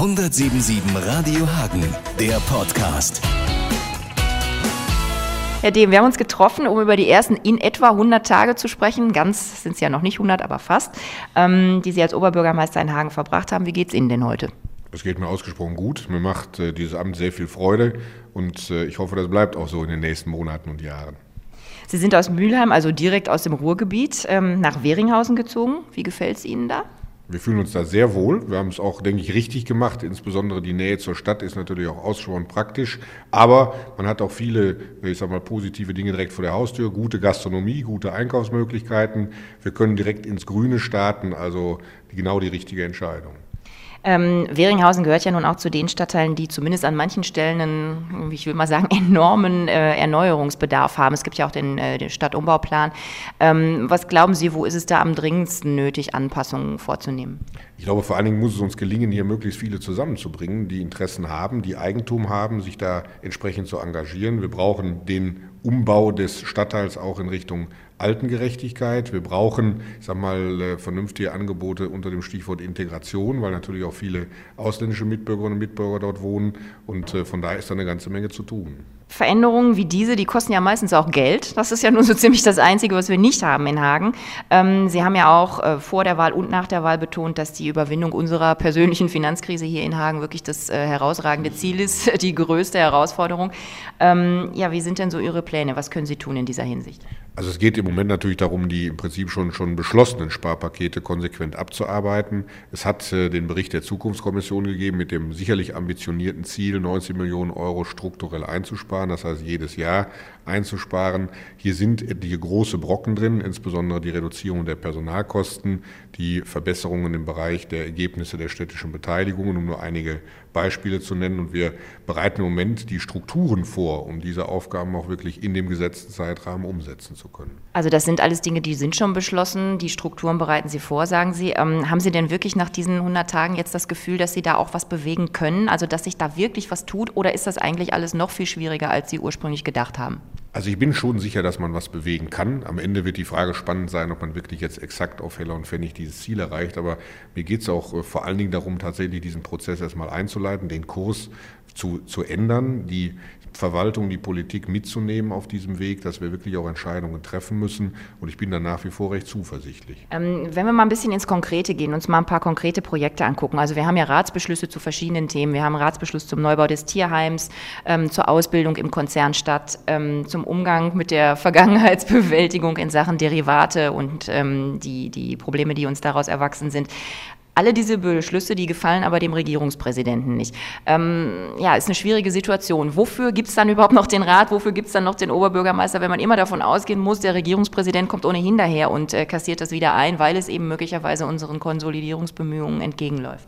177 Radio Hagen, der Podcast. Herr Dehm, wir haben uns getroffen, um über die ersten in etwa 100 Tage zu sprechen. Ganz sind es ja noch nicht 100, aber fast, ähm, die Sie als Oberbürgermeister in Hagen verbracht haben. Wie geht es Ihnen denn heute? Es geht mir ausgesprochen gut. Mir macht äh, dieses Amt sehr viel Freude und äh, ich hoffe, das bleibt auch so in den nächsten Monaten und Jahren. Sie sind aus Mülheim, also direkt aus dem Ruhrgebiet, ähm, nach Weringhausen gezogen. Wie gefällt es Ihnen da? Wir fühlen uns da sehr wohl. Wir haben es auch, denke ich, richtig gemacht. Insbesondere die Nähe zur Stadt ist natürlich auch ausschauend praktisch. Aber man hat auch viele, ich sag mal, positive Dinge direkt vor der Haustür. Gute Gastronomie, gute Einkaufsmöglichkeiten. Wir können direkt ins Grüne starten. Also genau die richtige Entscheidung. Ähm, Weringhausen gehört ja nun auch zu den Stadtteilen, die zumindest an manchen Stellen einen, ich will mal sagen, enormen äh, Erneuerungsbedarf haben. Es gibt ja auch den, äh, den Stadtumbauplan. Ähm, was glauben Sie, wo ist es da am dringendsten nötig, Anpassungen vorzunehmen? Ich glaube, vor allen Dingen muss es uns gelingen, hier möglichst viele zusammenzubringen, die Interessen haben, die Eigentum haben, sich da entsprechend zu engagieren. Wir brauchen den Umbau des Stadtteils auch in Richtung Altengerechtigkeit. Wir brauchen, ich sag mal, äh, vernünftige Angebote unter dem Stichwort Integration, weil natürlich auch viele ausländische Mitbürgerinnen und Mitbürger dort wohnen. Und äh, von daher ist da eine ganze Menge zu tun. Veränderungen wie diese, die kosten ja meistens auch Geld. Das ist ja nun so ziemlich das Einzige, was wir nicht haben in Hagen. Ähm, Sie haben ja auch äh, vor der Wahl und nach der Wahl betont, dass die Überwindung unserer persönlichen Finanzkrise hier in Hagen wirklich das äh, herausragende Ziel ist, die größte Herausforderung. Ähm, ja, wie sind denn so Ihre Pläne? Was können Sie tun in dieser Hinsicht? Also es geht im Moment natürlich darum, die im Prinzip schon, schon beschlossenen Sparpakete konsequent abzuarbeiten. Es hat äh, den Bericht der Zukunftskommission gegeben mit dem sicherlich ambitionierten Ziel, 90 Millionen Euro strukturell einzusparen, das heißt jedes Jahr einzusparen. Hier sind etliche große Brocken drin, insbesondere die Reduzierung der Personalkosten, die Verbesserungen im Bereich der Ergebnisse der städtischen Beteiligungen, um nur einige Beispiele zu nennen. Und wir bereiten im Moment die Strukturen vor, um diese Aufgaben auch wirklich in dem gesetzten Zeitrahmen umsetzen zu können. Also das sind alles Dinge, die sind schon beschlossen. Die Strukturen bereiten Sie vor, sagen Sie. Ähm, haben Sie denn wirklich nach diesen 100 Tagen jetzt das Gefühl, dass Sie da auch was bewegen können? Also dass sich da wirklich was tut? Oder ist das eigentlich alles noch viel schwieriger, als Sie ursprünglich gedacht haben? Also ich bin schon sicher, dass man was bewegen kann. Am Ende wird die Frage spannend sein, ob man wirklich jetzt exakt auf Heller und Pfennig dieses Ziel erreicht. Aber mir geht es auch äh, vor allen Dingen darum, tatsächlich diesen Prozess erstmal einzuleiten, den Kurs zu, zu ändern, die Verwaltung, die Politik mitzunehmen auf diesem Weg, dass wir wirklich auch Entscheidungen treffen müssen. Und ich bin da nach wie vor recht zuversichtlich. Ähm, wenn wir mal ein bisschen ins Konkrete gehen, uns mal ein paar konkrete Projekte angucken. Also wir haben ja Ratsbeschlüsse zu verschiedenen Themen. Wir haben Ratsbeschluss zum Neubau des Tierheims, ähm, zur Ausbildung im Konzernstadt, ähm, zum Umgang mit der Vergangenheitsbewältigung in Sachen Derivate und ähm, die, die Probleme, die uns daraus erwachsen sind. Alle diese Beschlüsse, die gefallen aber dem Regierungspräsidenten nicht. Ähm, ja, ist eine schwierige Situation. Wofür gibt es dann überhaupt noch den Rat? Wofür gibt es dann noch den Oberbürgermeister, wenn man immer davon ausgehen muss, der Regierungspräsident kommt ohnehin daher und äh, kassiert das wieder ein, weil es eben möglicherweise unseren Konsolidierungsbemühungen entgegenläuft?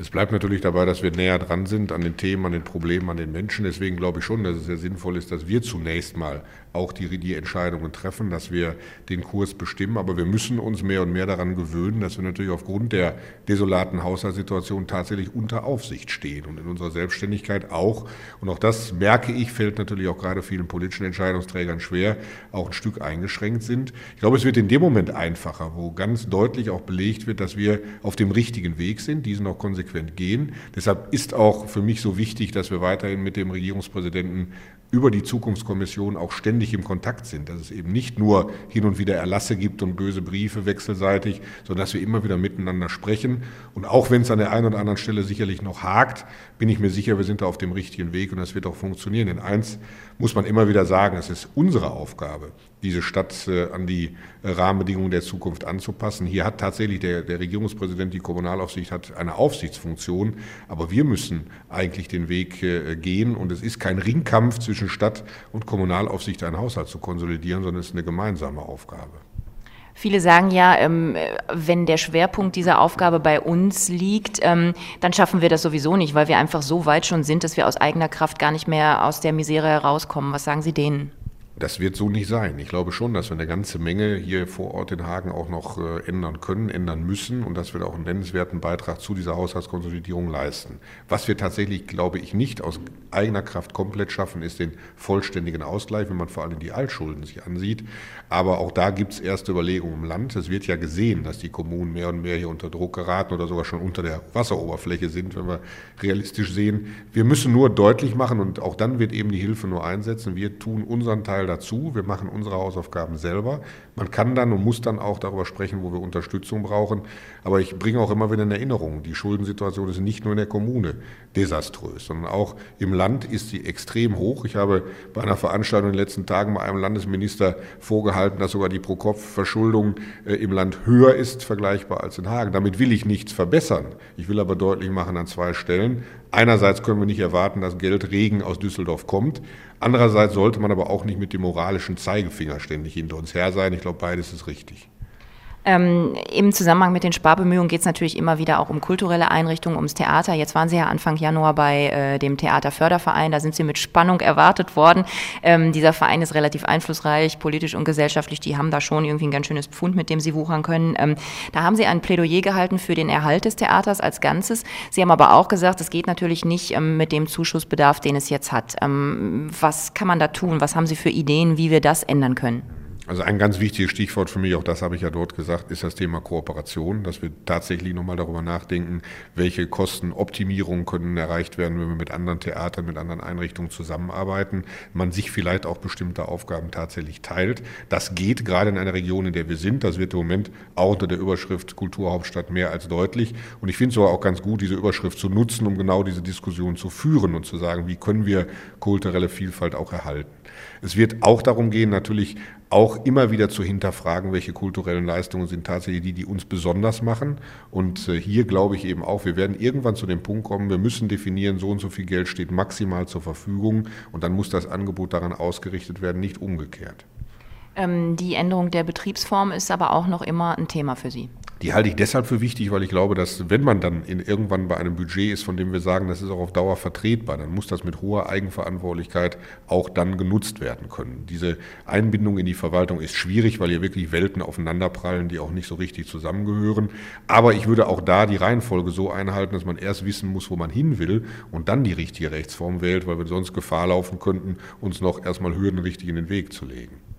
Es bleibt natürlich dabei, dass wir näher dran sind an den Themen, an den Problemen, an den Menschen. Deswegen glaube ich schon, dass es sehr sinnvoll ist, dass wir zunächst mal auch die, die Entscheidungen treffen, dass wir den Kurs bestimmen. Aber wir müssen uns mehr und mehr daran gewöhnen, dass wir natürlich aufgrund der desolaten Haushaltssituation tatsächlich unter Aufsicht stehen und in unserer Selbstständigkeit auch. Und auch das merke ich, fällt natürlich auch gerade vielen politischen Entscheidungsträgern schwer, auch ein Stück eingeschränkt sind. Ich glaube, es wird in dem Moment einfacher, wo ganz deutlich auch belegt wird, dass wir auf dem richtigen Weg sind, diesen auch konsequent gehen. Deshalb ist auch für mich so wichtig, dass wir weiterhin mit dem Regierungspräsidenten über die Zukunftskommission auch ständig im Kontakt sind, dass es eben nicht nur hin und wieder Erlasse gibt und böse Briefe wechselseitig, sondern dass wir immer wieder miteinander sprechen. Und auch wenn es an der einen oder anderen Stelle sicherlich noch hakt, bin ich mir sicher, wir sind da auf dem richtigen Weg und das wird auch funktionieren. Denn eins muss man immer wieder sagen, es ist unsere Aufgabe, diese Stadt äh, an die äh, Rahmenbedingungen der Zukunft anzupassen. Hier hat tatsächlich der, der Regierungspräsident, die Kommunalaufsicht hat eine Aufsichtsfunktion, aber wir müssen eigentlich den Weg äh, gehen und es ist kein Ringkampf zwischen Stadt und Kommunalaufsicht, einen Haushalt zu konsolidieren, sondern es ist eine gemeinsame Aufgabe. Viele sagen ja, ähm, wenn der Schwerpunkt dieser Aufgabe bei uns liegt, ähm, dann schaffen wir das sowieso nicht, weil wir einfach so weit schon sind, dass wir aus eigener Kraft gar nicht mehr aus der Misere herauskommen. Was sagen Sie denen? Das wird so nicht sein. Ich glaube schon, dass wir eine ganze Menge hier vor Ort in Hagen auch noch äh, ändern können, ändern müssen und dass wir auch einen nennenswerten Beitrag zu dieser Haushaltskonsolidierung leisten. Was wir tatsächlich, glaube ich, nicht aus eigener Kraft komplett schaffen, ist den vollständigen Ausgleich, wenn man vor allem die Altschulden sich ansieht. Aber auch da gibt es erste Überlegungen im Land. Es wird ja gesehen, dass die Kommunen mehr und mehr hier unter Druck geraten oder sogar schon unter der Wasseroberfläche sind, wenn wir realistisch sehen. Wir müssen nur deutlich machen und auch dann wird eben die Hilfe nur einsetzen. Wir tun unseren Teil dazu. Wir machen unsere Hausaufgaben selber. Man kann dann und muss dann auch darüber sprechen, wo wir Unterstützung brauchen. Aber ich bringe auch immer wieder in Erinnerung, die Schuldensituation ist nicht nur in der Kommune desaströs, sondern auch im Land ist sie extrem hoch. Ich habe bei einer Veranstaltung in den letzten Tagen bei einem Landesminister vorgehalten, dass sogar die Pro-Kopf-Verschuldung äh, im Land höher ist, vergleichbar als in Hagen. Damit will ich nichts verbessern. Ich will aber deutlich machen an zwei Stellen. Einerseits können wir nicht erwarten, dass Geldregen aus Düsseldorf kommt. Andererseits sollte man aber auch nicht mit dem moralischen Zeigefinger ständig hinter uns her sein. Ich glaube, beides ist richtig. Ähm, Im Zusammenhang mit den Sparbemühungen geht es natürlich immer wieder auch um kulturelle Einrichtungen, ums Theater. Jetzt waren Sie ja Anfang Januar bei äh, dem Theaterförderverein, da sind Sie mit Spannung erwartet worden. Ähm, dieser Verein ist relativ einflussreich, politisch und gesellschaftlich. Die haben da schon irgendwie ein ganz schönes Pfund, mit dem Sie wuchern können. Ähm, da haben Sie ein Plädoyer gehalten für den Erhalt des Theaters als Ganzes. Sie haben aber auch gesagt, es geht natürlich nicht ähm, mit dem Zuschussbedarf, den es jetzt hat. Ähm, was kann man da tun? Was haben Sie für Ideen, wie wir das ändern können? Also ein ganz wichtiges Stichwort für mich, auch das habe ich ja dort gesagt, ist das Thema Kooperation, dass wir tatsächlich nochmal darüber nachdenken, welche Kostenoptimierungen können erreicht werden, wenn wir mit anderen Theatern, mit anderen Einrichtungen zusammenarbeiten, man sich vielleicht auch bestimmte Aufgaben tatsächlich teilt. Das geht gerade in einer Region, in der wir sind. Das wird im Moment auch unter der Überschrift Kulturhauptstadt mehr als deutlich. Und ich finde es auch ganz gut, diese Überschrift zu nutzen, um genau diese Diskussion zu führen und zu sagen, wie können wir kulturelle Vielfalt auch erhalten. Es wird auch darum gehen, natürlich auch immer wieder zu hinterfragen, welche kulturellen Leistungen sind tatsächlich die, die uns besonders machen. Und äh, hier glaube ich eben auch, wir werden irgendwann zu dem Punkt kommen, wir müssen definieren, so und so viel Geld steht maximal zur Verfügung und dann muss das Angebot daran ausgerichtet werden, nicht umgekehrt. Ähm, die Änderung der Betriebsform ist aber auch noch immer ein Thema für Sie. Die halte ich deshalb für wichtig, weil ich glaube, dass wenn man dann in, irgendwann bei einem Budget ist, von dem wir sagen, das ist auch auf Dauer vertretbar, dann muss das mit hoher Eigenverantwortlichkeit auch dann genutzt werden können. Diese Einbindung in die Verwaltung ist schwierig, weil hier wirklich Welten aufeinanderprallen, die auch nicht so richtig zusammengehören. Aber ich würde auch da die Reihenfolge so einhalten, dass man erst wissen muss, wo man hin will und dann die richtige Rechtsform wählt, weil wir sonst Gefahr laufen könnten, uns noch erstmal Hürden richtig in den Weg zu legen.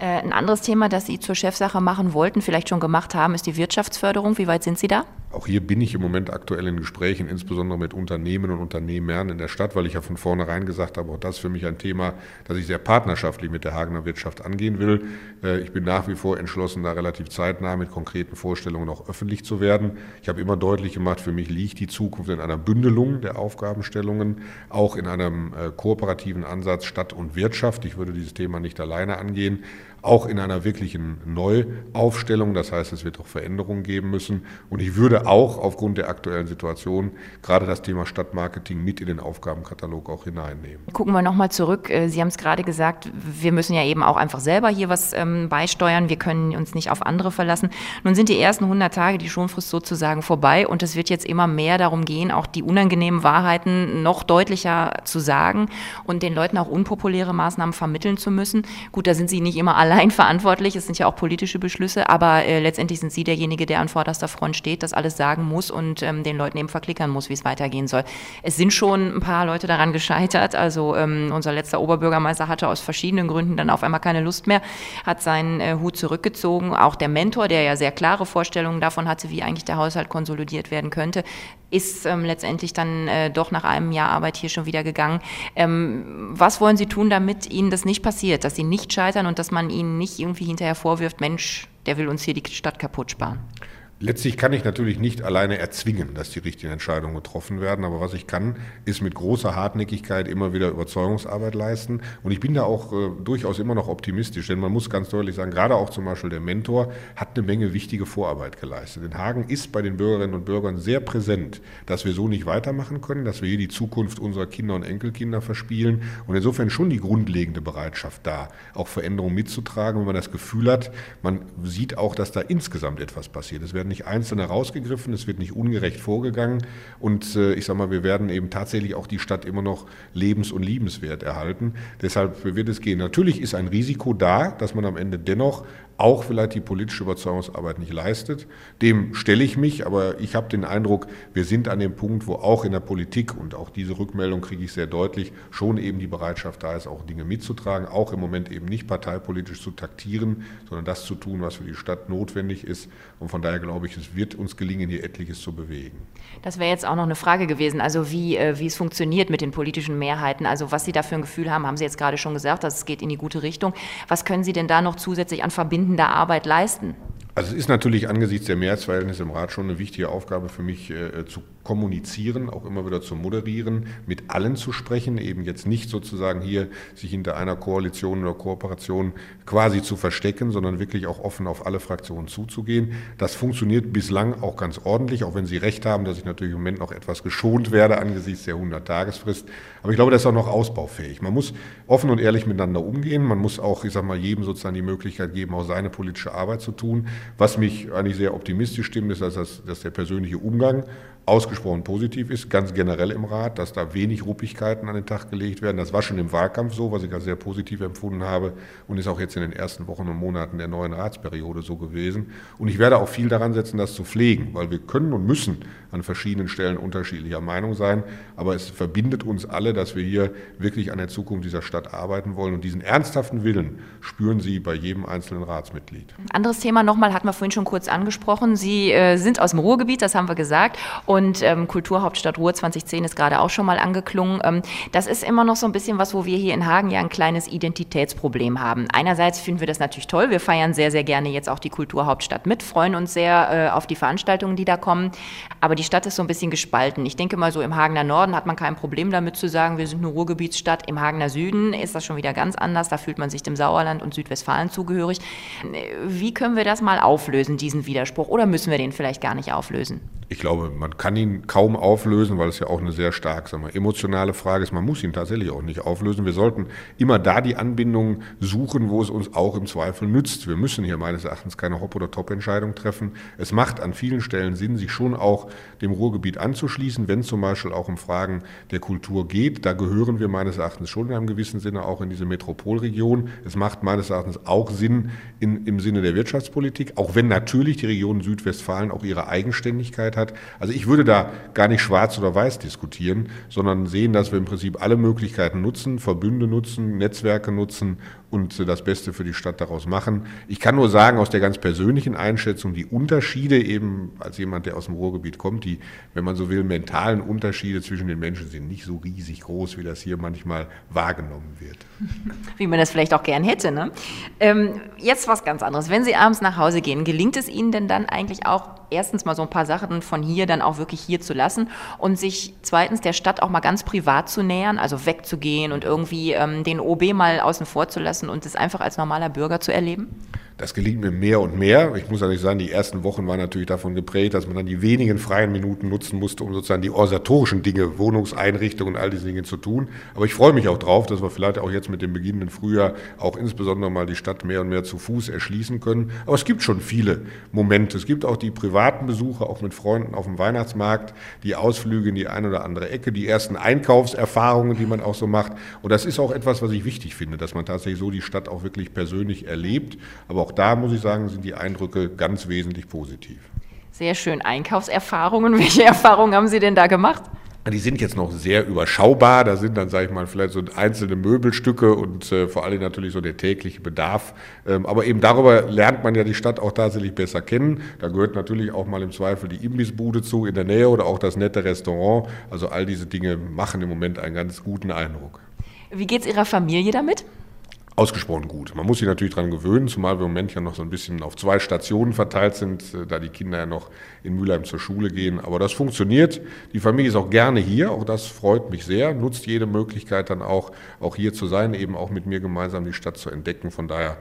Äh, ein anderes Thema, das Sie zur Chefsache machen wollten, vielleicht schon gemacht haben, ist die Wirtschaftsförderung. Wie weit sind Sie da? Auch hier bin ich im Moment aktuell in Gesprächen, insbesondere mit Unternehmen und Unternehmern in der Stadt, weil ich ja von vornherein gesagt habe, auch das ist für mich ein Thema, das ich sehr partnerschaftlich mit der Hagener Wirtschaft angehen will. Äh, ich bin nach wie vor entschlossen, da relativ zeitnah mit konkreten Vorstellungen auch öffentlich zu werden. Ich habe immer deutlich gemacht, für mich liegt die Zukunft in einer Bündelung der Aufgabenstellungen, auch in einem äh, kooperativen Ansatz Stadt und Wirtschaft. Ich würde dieses Thema nicht alleine angehen auch in einer wirklichen Neuaufstellung. Das heißt, es wird auch Veränderungen geben müssen. Und ich würde auch aufgrund der aktuellen Situation gerade das Thema Stadtmarketing mit in den Aufgabenkatalog auch hineinnehmen. Gucken wir nochmal zurück. Äh, Sie haben es gerade gesagt, wir müssen ja eben auch einfach selber hier was ähm, beisteuern. Wir können uns nicht auf andere verlassen. Nun sind die ersten 100 Tage, die Schonfrist sozusagen vorbei und es wird jetzt immer mehr darum gehen, auch die unangenehmen Wahrheiten noch deutlicher zu sagen und den Leuten auch unpopuläre Maßnahmen vermitteln zu müssen. Gut, da sind Sie nicht immer allein verantwortlich. Es sind ja auch politische Beschlüsse, aber äh, letztendlich sind Sie derjenige, der an vorderster Front steht, das alles sagen muss und ähm, den Leuten eben verklickern muss, wie es weitergehen soll. Es sind schon ein paar Leute daran gescheitert. Also ähm, unser letzter Oberbürgermeister hatte aus verschiedenen Gründen dann auf einmal keine Lust mehr, hat seinen äh, Hut zurückgezogen. Auch der Mentor, der ja sehr klare Vorstellungen davon hatte, wie eigentlich der Haushalt konsolidiert werden könnte, ist ähm, letztendlich dann äh, doch nach einem Jahr Arbeit hier schon wieder gegangen. Ähm, was wollen Sie tun, damit Ihnen das nicht passiert, dass Sie nicht scheitern und dass man Ihnen nicht irgendwie hinterher vorwirft, Mensch, der will uns hier die Stadt kaputt sparen? Letztlich kann ich natürlich nicht alleine erzwingen, dass die richtigen Entscheidungen getroffen werden, aber was ich kann, ist mit großer Hartnäckigkeit immer wieder Überzeugungsarbeit leisten. Und ich bin da auch äh, durchaus immer noch optimistisch, denn man muss ganz deutlich sagen, gerade auch zum Beispiel der Mentor hat eine Menge wichtige Vorarbeit geleistet. In Hagen ist bei den Bürgerinnen und Bürgern sehr präsent, dass wir so nicht weitermachen können, dass wir hier die Zukunft unserer Kinder und Enkelkinder verspielen. Und insofern schon die grundlegende Bereitschaft da, auch Veränderungen mitzutragen, wenn man das Gefühl hat, man sieht auch, dass da insgesamt etwas passiert. Es werden nicht Einzelne rausgegriffen, es wird nicht ungerecht vorgegangen und äh, ich sage mal, wir werden eben tatsächlich auch die Stadt immer noch lebens- und liebenswert erhalten. Deshalb wird es gehen. Natürlich ist ein Risiko da, dass man am Ende dennoch auch vielleicht die politische Überzeugungsarbeit nicht leistet. Dem stelle ich mich, aber ich habe den Eindruck, wir sind an dem Punkt, wo auch in der Politik, und auch diese Rückmeldung kriege ich sehr deutlich, schon eben die Bereitschaft da ist, auch Dinge mitzutragen, auch im Moment eben nicht parteipolitisch zu taktieren, sondern das zu tun, was für die Stadt notwendig ist. Und von daher glaube ich, es wird uns gelingen, hier etliches zu bewegen. Das wäre jetzt auch noch eine Frage gewesen, also wie, äh, wie es funktioniert mit den politischen Mehrheiten, also was Sie da für ein Gefühl haben, haben Sie jetzt gerade schon gesagt, dass es geht in die gute Richtung. Was können Sie denn da noch zusätzlich an Verbinden verbindender Arbeit leisten? Also es ist natürlich angesichts der Mehrheitsverhältnisse im Rat schon eine wichtige Aufgabe für mich äh, zu kommunizieren, auch immer wieder zu moderieren, mit allen zu sprechen, eben jetzt nicht sozusagen hier sich hinter einer Koalition oder Kooperation quasi zu verstecken, sondern wirklich auch offen auf alle Fraktionen zuzugehen. Das funktioniert bislang auch ganz ordentlich, auch wenn Sie recht haben, dass ich natürlich im Moment noch etwas geschont werde angesichts der 100-Tagesfrist. Aber ich glaube, das ist auch noch ausbaufähig. Man muss offen und ehrlich miteinander umgehen. Man muss auch, ich sag mal, jedem sozusagen die Möglichkeit geben, auch seine politische Arbeit zu tun. Was mich eigentlich sehr optimistisch stimmt, ist, dass, dass der persönliche Umgang ausgesprochen positiv ist, ganz generell im Rat, dass da wenig Ruppigkeiten an den Tag gelegt werden. Das war schon im Wahlkampf so, was ich als sehr positiv empfunden habe und ist auch jetzt in den ersten Wochen und Monaten der neuen Ratsperiode so gewesen. Und ich werde auch viel daran setzen, das zu pflegen, weil wir können und müssen an verschiedenen Stellen unterschiedlicher Meinung sein, aber es verbindet uns alle, dass wir hier wirklich an der Zukunft dieser Stadt arbeiten wollen und diesen ernsthaften Willen spüren Sie bei jedem einzelnen Ratsmitglied. Anderes Thema nochmal, hatten wir vorhin schon kurz angesprochen. Sie äh, sind aus dem Ruhrgebiet, das haben wir gesagt und ähm, Kulturhauptstadt Ruhr 2010 ist gerade auch schon mal angeklungen. Ähm, das ist immer noch so ein bisschen was, wo wir hier in Hagen ja ein kleines Identitätsproblem haben. Einerseits finden wir das natürlich toll. Wir feiern sehr, sehr gerne jetzt auch die Kulturhauptstadt mit, freuen uns sehr äh, auf die Veranstaltungen, die da kommen. Aber die Stadt ist so ein bisschen gespalten. Ich denke mal, so im Hagener Norden hat man kein Problem damit zu sagen, wir sind eine Ruhrgebietsstadt. Im Hagener Süden ist das schon wieder ganz anders. Da fühlt man sich dem Sauerland und Südwestfalen zugehörig. Wie können wir das mal auflösen, diesen Widerspruch? Oder müssen wir den vielleicht gar nicht auflösen? Ich glaube, man kann ihn kaum auflösen, weil es ja auch eine sehr stark sagen wir, emotionale Frage ist. Man muss ihn tatsächlich auch nicht auflösen. Wir sollten immer da die Anbindung suchen, wo es uns auch im Zweifel nützt. Wir müssen hier meines Erachtens keine Hop- oder Top-Entscheidung treffen. Es macht an vielen Stellen Sinn, sich schon auch dem Ruhrgebiet anzuschließen, wenn zum Beispiel auch um Fragen der Kultur geht. Da gehören wir meines Erachtens schon in einem gewissen Sinne auch in diese Metropolregion. Es macht meines Erachtens auch Sinn in, im Sinne der Wirtschaftspolitik, auch wenn natürlich die Region Südwestfalen auch ihre Eigenständigkeit hat. Also ich würde da gar nicht schwarz oder weiß diskutieren, sondern sehen, dass wir im Prinzip alle Möglichkeiten nutzen, Verbünde nutzen, Netzwerke nutzen und das Beste für die Stadt daraus machen. Ich kann nur sagen, aus der ganz persönlichen Einschätzung, die Unterschiede eben als jemand, der aus dem Ruhrgebiet kommt, die, wenn man so will, mentalen Unterschiede zwischen den Menschen sind nicht so riesig groß, wie das hier manchmal wahrgenommen wird. Wie man das vielleicht auch gern hätte. Ne? Ähm, jetzt was ganz anderes. Wenn Sie abends nach Hause gehen, gelingt es Ihnen denn dann eigentlich auch, erstens mal so ein paar Sachen von hier dann auch wirklich hier zu lassen und sich zweitens der Stadt auch mal ganz privat zu nähern, also wegzugehen und irgendwie ähm, den OB mal außen vor zu lassen und es einfach als normaler Bürger zu erleben? Das gelingt mir mehr und mehr. Ich muss ehrlich sagen, die ersten Wochen waren natürlich davon geprägt, dass man dann die wenigen freien Minuten nutzen musste, um sozusagen die organisatorischen Dinge, Wohnungseinrichtungen und all diese Dinge zu tun. Aber ich freue mich auch drauf, dass wir vielleicht auch jetzt mit dem beginnenden Frühjahr auch insbesondere mal die Stadt mehr und mehr zu Fuß erschließen können. Aber es gibt schon viele Momente. Es gibt auch die privaten Besuche, auch mit Freunden auf dem Weihnachtsmarkt, die Ausflüge in die eine oder andere Ecke, die ersten Einkaufserfahrungen, die man auch so macht. Und das ist auch etwas, was ich wichtig finde, dass man tatsächlich so die Stadt auch wirklich persönlich erlebt. Aber auch auch da muss ich sagen, sind die Eindrücke ganz wesentlich positiv. Sehr schön. Einkaufserfahrungen. Welche Erfahrungen haben Sie denn da gemacht? Die sind jetzt noch sehr überschaubar. Da sind dann, sage ich mal, vielleicht so einzelne Möbelstücke und äh, vor allem natürlich so der tägliche Bedarf. Ähm, aber eben darüber lernt man ja die Stadt auch tatsächlich besser kennen. Da gehört natürlich auch mal im Zweifel die Imbissbude zu in der Nähe oder auch das nette Restaurant. Also all diese Dinge machen im Moment einen ganz guten Eindruck. Wie geht es Ihrer Familie damit? Ausgesprochen gut. Man muss sich natürlich daran gewöhnen, zumal wir im Moment ja noch so ein bisschen auf zwei Stationen verteilt sind, äh, da die Kinder ja noch in Mülheim zur Schule gehen. Aber das funktioniert. Die Familie ist auch gerne hier, auch das freut mich sehr, nutzt jede Möglichkeit dann auch, auch hier zu sein, eben auch mit mir gemeinsam die Stadt zu entdecken. Von daher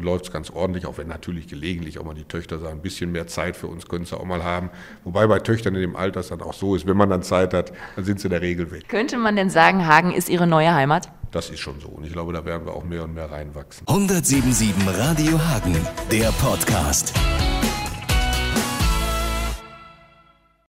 läuft es ganz ordentlich, auch wenn natürlich gelegentlich auch mal die Töchter sagen, ein bisschen mehr Zeit für uns können sie auch mal haben. Wobei bei Töchtern in dem Alter es dann auch so ist, wenn man dann Zeit hat, dann sind sie in der Regel weg. Könnte man denn sagen, Hagen ist Ihre neue Heimat? Das ist schon so. Und ich glaube, da werden wir auch mehr und mehr reinwachsen. 177 Radio Hagen, der Podcast.